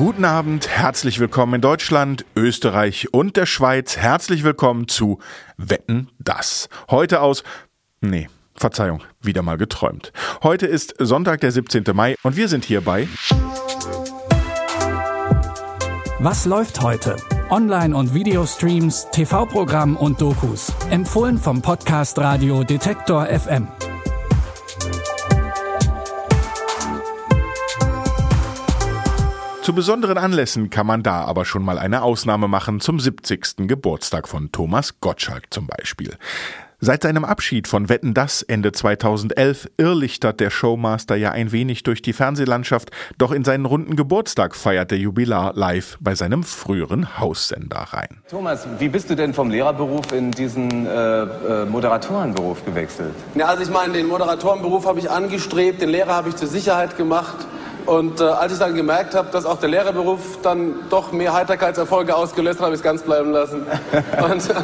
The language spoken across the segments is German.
Guten Abend, herzlich willkommen in Deutschland, Österreich und der Schweiz. Herzlich willkommen zu Wetten das. Heute aus. Nee, Verzeihung, wieder mal geträumt. Heute ist Sonntag, der 17. Mai und wir sind hier bei. Was läuft heute? Online- und Videostreams, TV-Programm und Dokus. Empfohlen vom Podcast Radio Detektor FM. Zu besonderen Anlässen kann man da aber schon mal eine Ausnahme machen, zum 70. Geburtstag von Thomas Gottschalk zum Beispiel. Seit seinem Abschied von Wetten das Ende 2011 irrlichtert der Showmaster ja ein wenig durch die Fernsehlandschaft, doch in seinen runden Geburtstag feiert der Jubilar live bei seinem früheren Haussender rein. Thomas, wie bist du denn vom Lehrerberuf in diesen äh, äh, Moderatorenberuf gewechselt? Ja, also ich meine, den Moderatorenberuf habe ich angestrebt, den Lehrer habe ich zur Sicherheit gemacht. Und äh, als ich dann gemerkt habe, dass auch der Lehrerberuf dann doch mehr Heiterkeitserfolge ausgelöst hat, habe ich es ganz bleiben lassen. Und äh,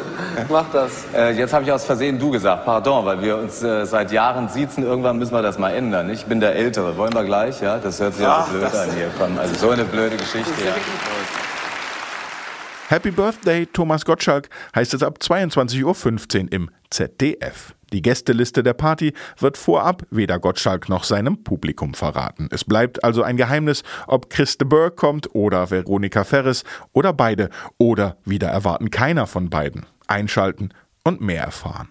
mach das. Äh, jetzt habe ich aus Versehen du gesagt, pardon, weil wir uns äh, seit Jahren siezen. Irgendwann müssen wir das mal ändern. Ich bin der Ältere. Wollen wir gleich? Ja, das hört sich ja so blöd an hier. Komm, also so eine blöde Geschichte. Ja. Happy Birthday, Thomas Gottschalk, heißt es ab 22.15 Uhr im ZDF. Die Gästeliste der Party wird vorab weder Gottschalk noch seinem Publikum verraten. Es bleibt also ein Geheimnis, ob Christe Burke kommt oder Veronika Ferris oder beide oder wieder erwarten keiner von beiden. Einschalten und mehr erfahren.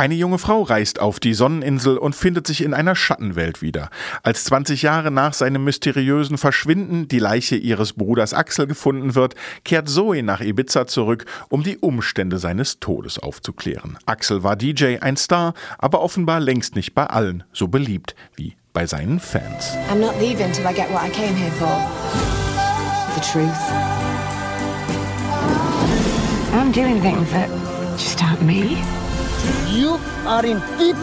Eine junge Frau reist auf die Sonneninsel und findet sich in einer Schattenwelt wieder. Als 20 Jahre nach seinem mysteriösen Verschwinden die Leiche ihres Bruders Axel gefunden wird, kehrt Zoe nach Ibiza zurück, um die Umstände seines Todes aufzuklären. Axel war DJ, ein Star, aber offenbar längst nicht bei allen so beliebt wie bei seinen Fans. I'm not leaving till I get what I came here for. The truth. I'm doing things that just aren't me. You are in deep.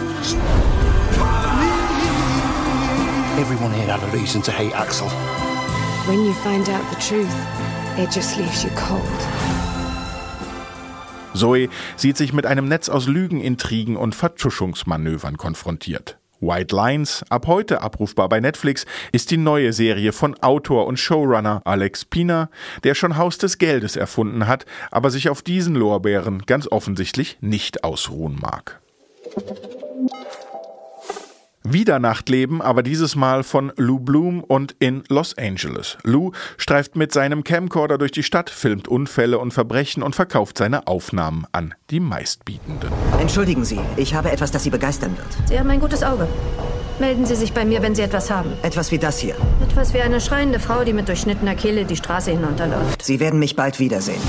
Everyone here had a reason to hate Axel. When you find out the truth, it just leaves you cold. Zoe sieht sich mit einem Netz aus Lügen, Intrigen und Vertuschungsmanövern konfrontiert. White Lines, ab heute abrufbar bei Netflix, ist die neue Serie von Autor und Showrunner Alex Pina, der schon Haus des Geldes erfunden hat, aber sich auf diesen Lorbeeren ganz offensichtlich nicht ausruhen mag. Wieder Nachtleben, aber dieses Mal von Lou Bloom und in Los Angeles. Lou streift mit seinem Camcorder durch die Stadt, filmt Unfälle und Verbrechen und verkauft seine Aufnahmen an die Meistbietenden. Entschuldigen Sie, ich habe etwas, das Sie begeistern wird. Sie haben ein gutes Auge. Melden Sie sich bei mir, wenn Sie etwas haben. Etwas wie das hier. Etwas wie eine schreiende Frau, die mit durchschnittener Kehle die Straße hinunterläuft. Sie werden mich bald wiedersehen.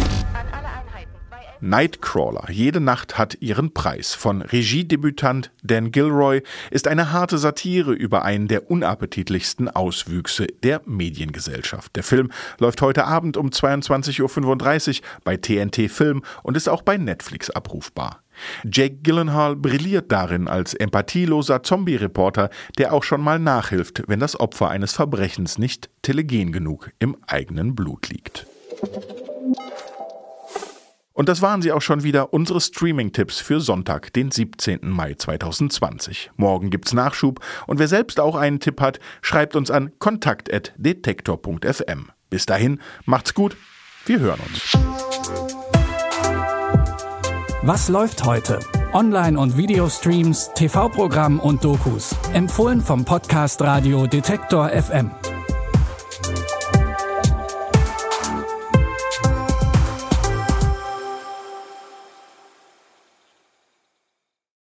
Nightcrawler, jede Nacht hat ihren Preis von Regiedebütant Dan Gilroy ist eine harte Satire über einen der unappetitlichsten Auswüchse der Mediengesellschaft. Der Film läuft heute Abend um 22.35 Uhr bei TNT Film und ist auch bei Netflix abrufbar. Jake Gyllenhaal brilliert darin als empathieloser Zombie-Reporter, der auch schon mal nachhilft, wenn das Opfer eines Verbrechens nicht telegen genug im eigenen Blut liegt. Und das waren sie auch schon wieder, unsere Streaming-Tipps für Sonntag, den 17. Mai 2020. Morgen gibt's Nachschub und wer selbst auch einen Tipp hat, schreibt uns an kontakt.detektor.fm. Bis dahin, macht's gut, wir hören uns. Was läuft heute? Online- und Videostreams, TV-Programm und Dokus. Empfohlen vom Podcast Radio Detektor FM.